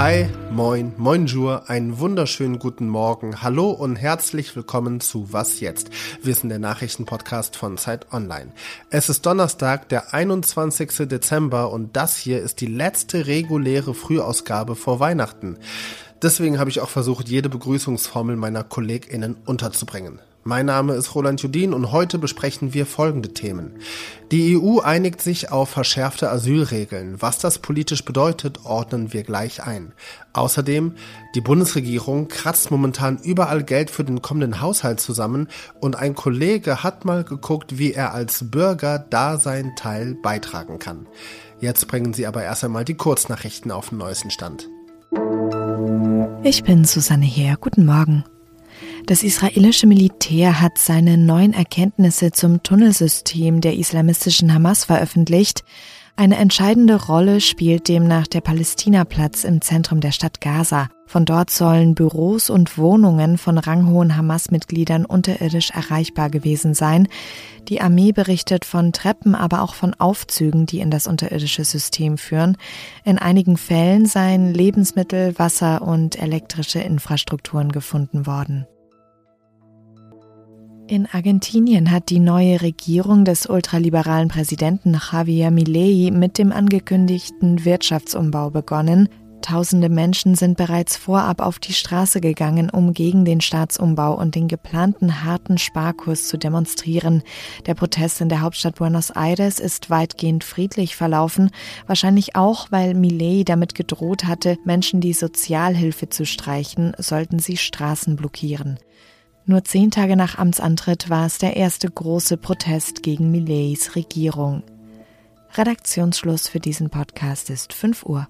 Hi, moin, moinjur, einen wunderschönen guten Morgen, hallo und herzlich willkommen zu Was jetzt? Wir sind der Nachrichtenpodcast von Zeit Online. Es ist Donnerstag, der 21. Dezember und das hier ist die letzte reguläre Frühausgabe vor Weihnachten. Deswegen habe ich auch versucht, jede Begrüßungsformel meiner KollegInnen unterzubringen. Mein Name ist Roland Judin und heute besprechen wir folgende Themen. Die EU einigt sich auf verschärfte Asylregeln. Was das politisch bedeutet, ordnen wir gleich ein. Außerdem, die Bundesregierung kratzt momentan überall Geld für den kommenden Haushalt zusammen und ein Kollege hat mal geguckt, wie er als Bürger da seinen Teil beitragen kann. Jetzt bringen Sie aber erst einmal die Kurznachrichten auf den neuesten Stand. Ich bin Susanne Heer. Guten Morgen. Das israelische Militär hat seine neuen Erkenntnisse zum Tunnelsystem der islamistischen Hamas veröffentlicht. Eine entscheidende Rolle spielt demnach der Palästinaplatz im Zentrum der Stadt Gaza. Von dort sollen Büros und Wohnungen von ranghohen Hamas-Mitgliedern unterirdisch erreichbar gewesen sein. Die Armee berichtet von Treppen, aber auch von Aufzügen, die in das unterirdische System führen. In einigen Fällen seien Lebensmittel, Wasser und elektrische Infrastrukturen gefunden worden. In Argentinien hat die neue Regierung des ultraliberalen Präsidenten Javier Milei mit dem angekündigten Wirtschaftsumbau begonnen. Tausende Menschen sind bereits vorab auf die Straße gegangen, um gegen den Staatsumbau und den geplanten harten Sparkurs zu demonstrieren. Der Protest in der Hauptstadt Buenos Aires ist weitgehend friedlich verlaufen, wahrscheinlich auch, weil Millet damit gedroht hatte, Menschen die Sozialhilfe zu streichen, sollten sie Straßen blockieren. Nur zehn Tage nach Amtsantritt war es der erste große Protest gegen Millets Regierung. Redaktionsschluss für diesen Podcast ist 5 Uhr.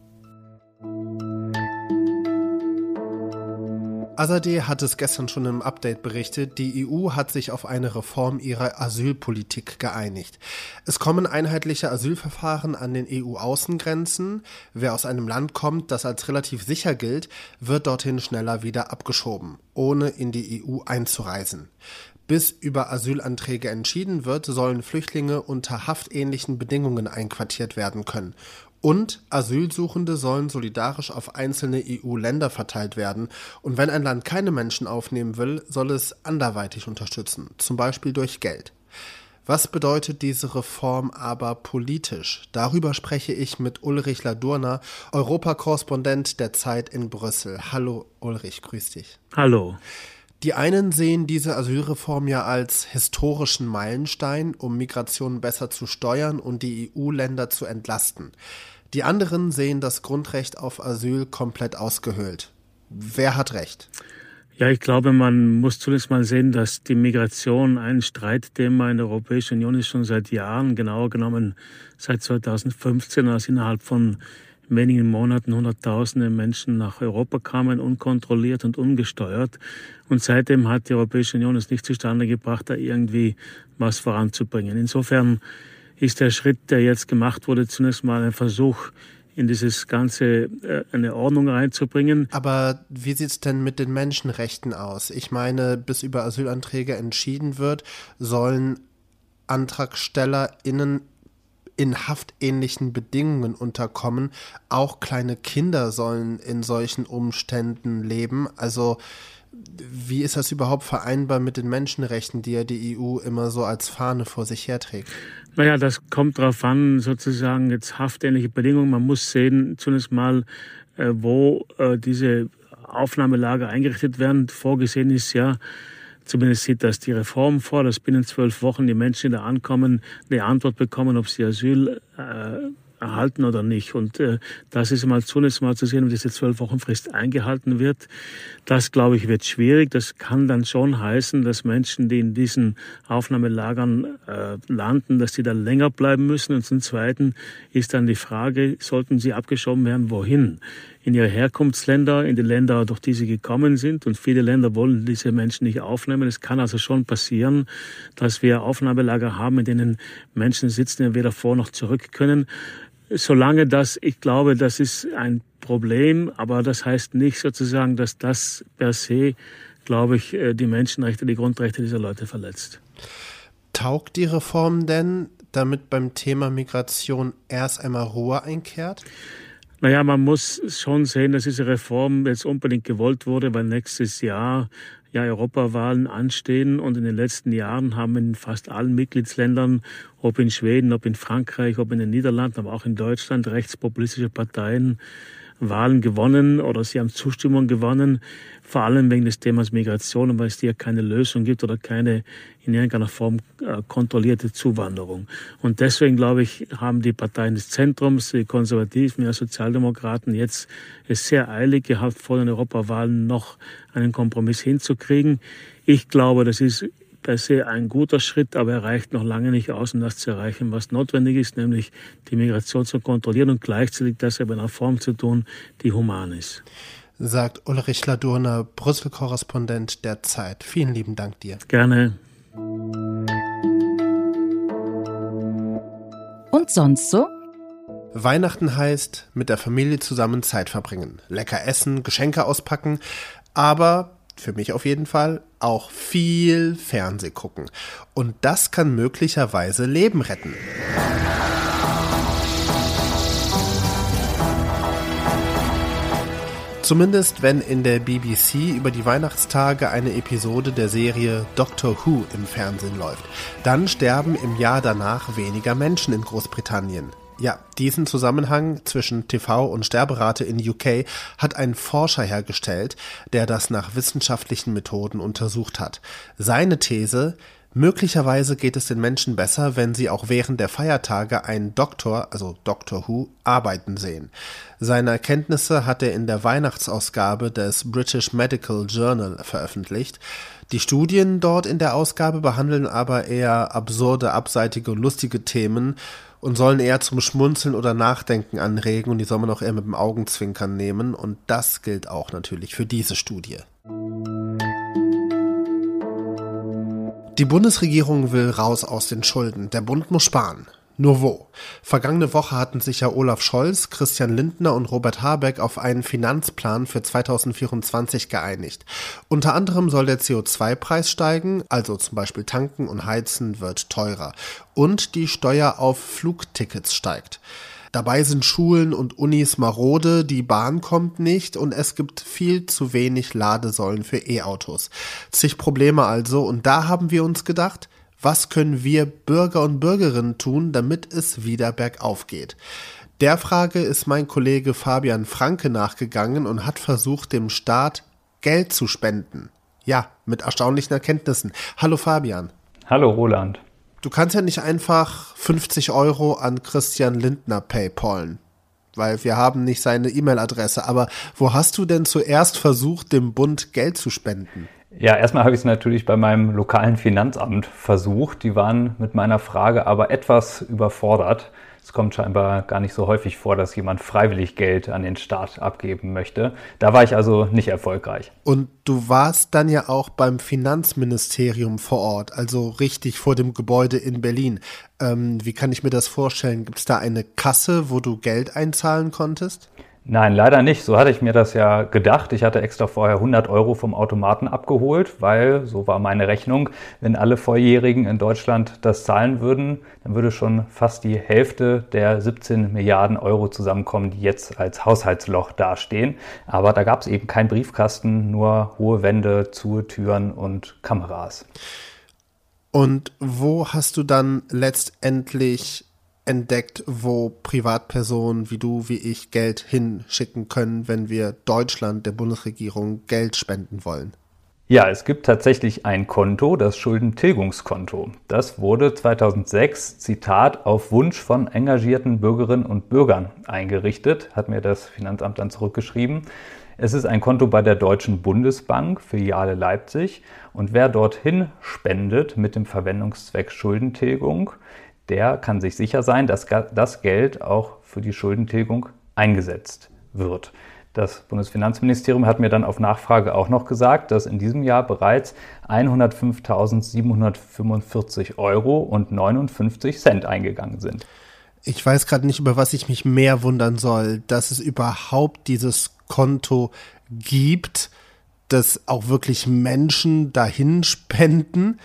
Azadeh hat es gestern schon im Update berichtet, die EU hat sich auf eine Reform ihrer Asylpolitik geeinigt. Es kommen einheitliche Asylverfahren an den EU-Außengrenzen. Wer aus einem Land kommt, das als relativ sicher gilt, wird dorthin schneller wieder abgeschoben, ohne in die EU einzureisen. Bis über Asylanträge entschieden wird, sollen Flüchtlinge unter haftähnlichen Bedingungen einquartiert werden können und Asylsuchende sollen solidarisch auf einzelne EU-Länder verteilt werden. Und wenn ein Land keine Menschen aufnehmen will, soll es anderweitig unterstützen, zum Beispiel durch Geld. Was bedeutet diese Reform aber politisch? Darüber spreche ich mit Ulrich Ladurner, Europakorrespondent der Zeit in Brüssel. Hallo Ulrich, grüß dich. Hallo. Die einen sehen diese Asylreform ja als historischen Meilenstein, um Migration besser zu steuern und die EU-Länder zu entlasten. Die anderen sehen das Grundrecht auf Asyl komplett ausgehöhlt. Wer hat recht? Ja, ich glaube, man muss zunächst mal sehen, dass die Migration ein Streitthema in der Europäischen Union ist schon seit Jahren, genauer genommen seit 2015, als innerhalb von wenigen Monaten Hunderttausende Menschen nach Europa kamen, unkontrolliert und ungesteuert. Und seitdem hat die Europäische Union es nicht zustande gebracht, da irgendwie was voranzubringen. Insofern ist der Schritt, der jetzt gemacht wurde, zunächst mal ein Versuch, in dieses Ganze äh, eine Ordnung reinzubringen. Aber wie sieht es denn mit den Menschenrechten aus? Ich meine, bis über Asylanträge entschieden wird, sollen AntragstellerInnen in haftähnlichen Bedingungen unterkommen. Auch kleine Kinder sollen in solchen Umständen leben. Also wie ist das überhaupt vereinbar mit den Menschenrechten, die ja die EU immer so als Fahne vor sich herträgt? Naja, das kommt darauf an, sozusagen jetzt haftähnliche Bedingungen. Man muss sehen, zunächst mal, äh, wo äh, diese Aufnahmelager eingerichtet werden. Vorgesehen ist ja, Zumindest sieht das die Reform vor, dass binnen zwölf Wochen die Menschen, die da ankommen, eine Antwort bekommen, ob sie Asyl äh, erhalten oder nicht. Und äh, das ist mal zunächst mal zu sehen, ob diese zwölf Wochen Frist eingehalten wird. Das, glaube ich, wird schwierig. Das kann dann schon heißen, dass Menschen, die in diesen Aufnahmelagern äh, landen, dass die da länger bleiben müssen. Und zum Zweiten ist dann die Frage, sollten sie abgeschoben werden, wohin? In ihre Herkunftsländer, in die Länder, durch die sie gekommen sind. Und viele Länder wollen diese Menschen nicht aufnehmen. Es kann also schon passieren, dass wir Aufnahmelager haben, in denen Menschen sitzen, die weder vor noch zurück können solange das, ich glaube, das ist ein Problem, aber das heißt nicht sozusagen, dass das per se, glaube ich, äh, die Menschenrechte, die Grundrechte dieser Leute verletzt. Taugt die Reform denn, damit beim Thema Migration erst einmal Ruhe einkehrt? Naja, man muss schon sehen, dass diese Reform jetzt unbedingt gewollt wurde, weil nächstes Jahr ja Europawahlen anstehen und in den letzten Jahren haben in fast allen Mitgliedsländern, ob in Schweden, ob in Frankreich, ob in den Niederlanden, aber auch in Deutschland rechtspopulistische Parteien Wahlen gewonnen oder sie haben Zustimmung gewonnen, vor allem wegen des Themas Migration und weil es hier keine Lösung gibt oder keine in irgendeiner Form äh, kontrollierte Zuwanderung. Und deswegen, glaube ich, haben die Parteien des Zentrums, die Konservativen, ja Sozialdemokraten jetzt es sehr eilig gehabt, vor den Europawahlen noch einen Kompromiss hinzukriegen. Ich glaube, das ist per se ein guter Schritt, aber er reicht noch lange nicht aus, um das zu erreichen, was notwendig ist, nämlich die Migration zu kontrollieren und gleichzeitig das in einer Form zu tun, die human ist. Sagt Ulrich Ladurner, Brüssel-Korrespondent der Zeit. Vielen lieben Dank dir. Gerne. Und sonst so? Weihnachten heißt mit der Familie zusammen Zeit verbringen, lecker essen, Geschenke auspacken, aber für mich auf jeden Fall, auch viel Fernseh gucken. Und das kann möglicherweise Leben retten. Zumindest wenn in der BBC über die Weihnachtstage eine Episode der Serie Doctor Who im Fernsehen läuft. Dann sterben im Jahr danach weniger Menschen in Großbritannien. Ja, diesen Zusammenhang zwischen TV und Sterberate in UK hat ein Forscher hergestellt, der das nach wissenschaftlichen Methoden untersucht hat. Seine These, Möglicherweise geht es den Menschen besser, wenn sie auch während der Feiertage einen Doktor, also Doctor Who, arbeiten sehen. Seine Erkenntnisse hat er in der Weihnachtsausgabe des British Medical Journal veröffentlicht. Die Studien dort in der Ausgabe behandeln aber eher absurde, abseitige und lustige Themen und sollen eher zum Schmunzeln oder Nachdenken anregen und die soll man auch eher mit dem Augenzwinkern nehmen und das gilt auch natürlich für diese Studie. Die Bundesregierung will raus aus den Schulden. Der Bund muss sparen. Nur wo? Vergangene Woche hatten sich ja Olaf Scholz, Christian Lindner und Robert Habeck auf einen Finanzplan für 2024 geeinigt. Unter anderem soll der CO2-Preis steigen, also zum Beispiel tanken und heizen wird teurer. Und die Steuer auf Flugtickets steigt. Dabei sind Schulen und Unis marode, die Bahn kommt nicht und es gibt viel zu wenig Ladesäulen für E-Autos. Zig Probleme also und da haben wir uns gedacht, was können wir Bürger und Bürgerinnen tun, damit es wieder bergauf geht? Der Frage ist mein Kollege Fabian Franke nachgegangen und hat versucht, dem Staat Geld zu spenden. Ja, mit erstaunlichen Erkenntnissen. Hallo Fabian. Hallo Roland. Du kannst ja nicht einfach 50 Euro an Christian Lindner paypalen, weil wir haben nicht seine E-Mail-Adresse. Aber wo hast du denn zuerst versucht, dem Bund Geld zu spenden? Ja, erstmal habe ich es natürlich bei meinem lokalen Finanzamt versucht. Die waren mit meiner Frage aber etwas überfordert. Es kommt scheinbar gar nicht so häufig vor, dass jemand freiwillig Geld an den Staat abgeben möchte. Da war ich also nicht erfolgreich. Und du warst dann ja auch beim Finanzministerium vor Ort, also richtig vor dem Gebäude in Berlin. Ähm, wie kann ich mir das vorstellen? Gibt es da eine Kasse, wo du Geld einzahlen konntest? Nein, leider nicht. So hatte ich mir das ja gedacht. Ich hatte extra vorher 100 Euro vom Automaten abgeholt, weil, so war meine Rechnung, wenn alle Volljährigen in Deutschland das zahlen würden, dann würde schon fast die Hälfte der 17 Milliarden Euro zusammenkommen, die jetzt als Haushaltsloch dastehen. Aber da gab es eben keinen Briefkasten, nur hohe Wände, zu Türen und Kameras. Und wo hast du dann letztendlich entdeckt, wo Privatpersonen wie du, wie ich Geld hinschicken können, wenn wir Deutschland, der Bundesregierung, Geld spenden wollen? Ja, es gibt tatsächlich ein Konto, das Schuldentilgungskonto. Das wurde 2006, Zitat, auf Wunsch von engagierten Bürgerinnen und Bürgern eingerichtet, hat mir das Finanzamt dann zurückgeschrieben. Es ist ein Konto bei der Deutschen Bundesbank, Filiale Leipzig. Und wer dorthin spendet mit dem Verwendungszweck Schuldentilgung, der kann sich sicher sein, dass das Geld auch für die Schuldentilgung eingesetzt wird. Das Bundesfinanzministerium hat mir dann auf Nachfrage auch noch gesagt, dass in diesem Jahr bereits 105.745 Euro und 59 Cent eingegangen sind. Ich weiß gerade nicht, über was ich mich mehr wundern soll, dass es überhaupt dieses Konto gibt, dass auch wirklich Menschen dahin spenden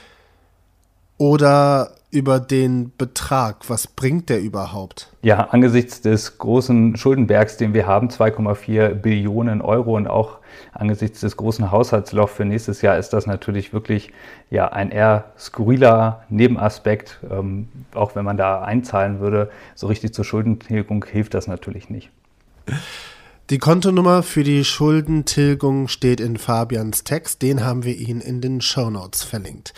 oder über den Betrag? Was bringt der überhaupt? Ja, angesichts des großen Schuldenbergs, den wir haben, 2,4 Billionen Euro und auch angesichts des großen Haushaltslochs für nächstes Jahr ist das natürlich wirklich ja, ein eher skurriler Nebenaspekt. Ähm, auch wenn man da einzahlen würde, so richtig zur Schuldentilgung hilft das natürlich nicht. Die Kontonummer für die Schuldentilgung steht in Fabians Text, den haben wir Ihnen in den Show Notes verlinkt.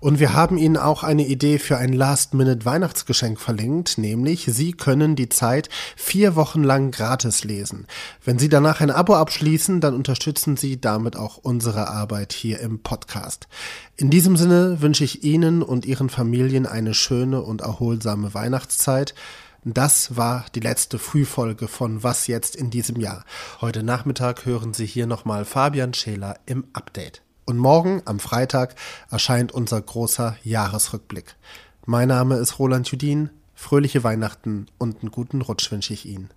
Und wir haben Ihnen auch eine Idee für ein Last-Minute-Weihnachtsgeschenk verlinkt, nämlich Sie können die Zeit vier Wochen lang gratis lesen. Wenn Sie danach ein Abo abschließen, dann unterstützen Sie damit auch unsere Arbeit hier im Podcast. In diesem Sinne wünsche ich Ihnen und Ihren Familien eine schöne und erholsame Weihnachtszeit. Das war die letzte Frühfolge von Was jetzt in diesem Jahr. Heute Nachmittag hören Sie hier nochmal Fabian Scheler im Update. Und morgen, am Freitag, erscheint unser großer Jahresrückblick. Mein Name ist Roland Judin. Fröhliche Weihnachten und einen guten Rutsch wünsche ich Ihnen.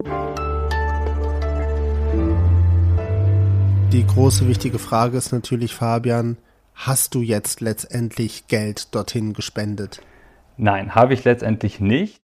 Die große wichtige Frage ist natürlich, Fabian, hast du jetzt letztendlich Geld dorthin gespendet? Nein, habe ich letztendlich nicht.